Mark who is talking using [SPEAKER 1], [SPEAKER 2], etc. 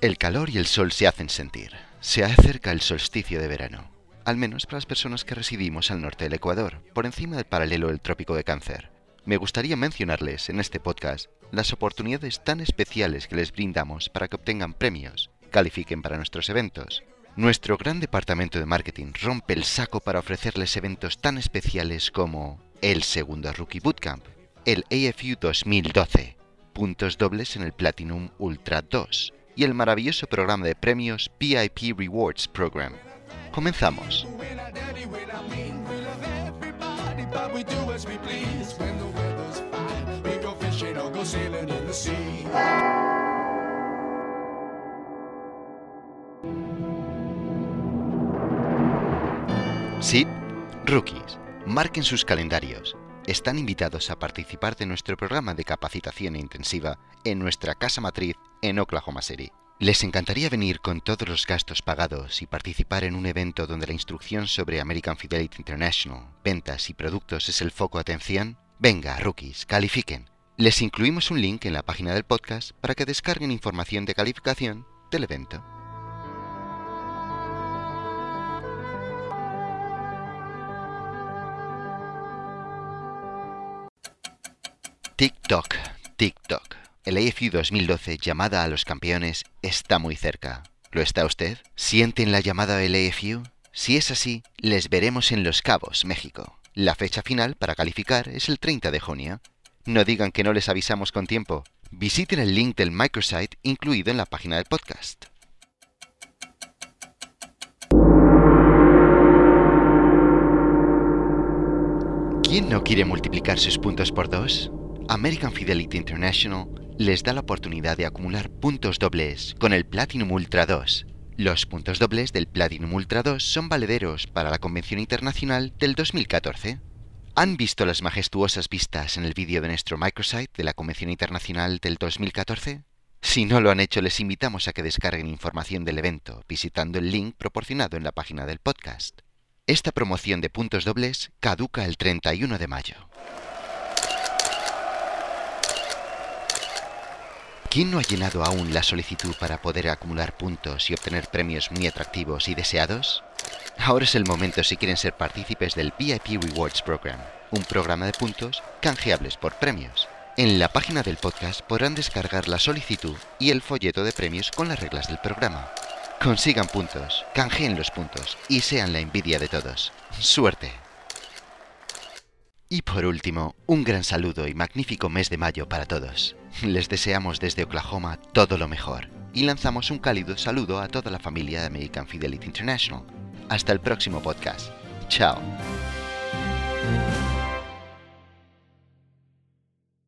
[SPEAKER 1] El calor y el sol se hacen sentir. Se acerca el solsticio de verano, al menos para las personas que residimos al norte del Ecuador, por encima del paralelo del trópico de cáncer. Me gustaría mencionarles en este podcast las oportunidades tan especiales que les brindamos para que obtengan premios, califiquen para nuestros eventos. Nuestro gran departamento de marketing rompe el saco para ofrecerles eventos tan especiales como el segundo Rookie Bootcamp, el AFU 2012, puntos dobles en el Platinum Ultra 2, y el maravilloso programa de premios VIP Rewards Program. Comenzamos. Sí, rookies, marquen sus calendarios. Están invitados a participar de nuestro programa de capacitación intensiva en nuestra casa matriz en Oklahoma City. ¿Les encantaría venir con todos los gastos pagados y participar en un evento donde la instrucción sobre American Fidelity International, ventas y productos es el foco de atención? Venga, rookies, califiquen. Les incluimos un link en la página del podcast para que descarguen información de calificación del evento. TikTok, TikTok. El AFU 2012, llamada a los campeones, está muy cerca. ¿Lo está usted? ¿Sienten la llamada del AFU? Si es así, les veremos en Los Cabos, México. La fecha final para calificar es el 30 de junio. No digan que no les avisamos con tiempo. Visiten el link del microsite incluido en la página del podcast. ¿Quién no quiere multiplicar sus puntos por dos? American Fidelity International les da la oportunidad de acumular puntos dobles con el Platinum Ultra 2. Los puntos dobles del Platinum Ultra 2 son valederos para la Convención Internacional del 2014. ¿Han visto las majestuosas vistas en el vídeo de nuestro microsite de la Convención Internacional del 2014? Si no lo han hecho, les invitamos a que descarguen información del evento visitando el link proporcionado en la página del podcast. Esta promoción de puntos dobles caduca el 31 de mayo. ¿Quién no ha llenado aún la solicitud para poder acumular puntos y obtener premios muy atractivos y deseados? Ahora es el momento si quieren ser partícipes del VIP Rewards Program, un programa de puntos canjeables por premios. En la página del podcast podrán descargar la solicitud y el folleto de premios con las reglas del programa. Consigan puntos, canjeen los puntos y sean la envidia de todos. ¡Suerte! Y por último, un gran saludo y magnífico mes de mayo para todos. Les deseamos desde Oklahoma todo lo mejor y lanzamos un cálido saludo a toda la familia de American Fidelity International. Hasta el próximo podcast. Chao.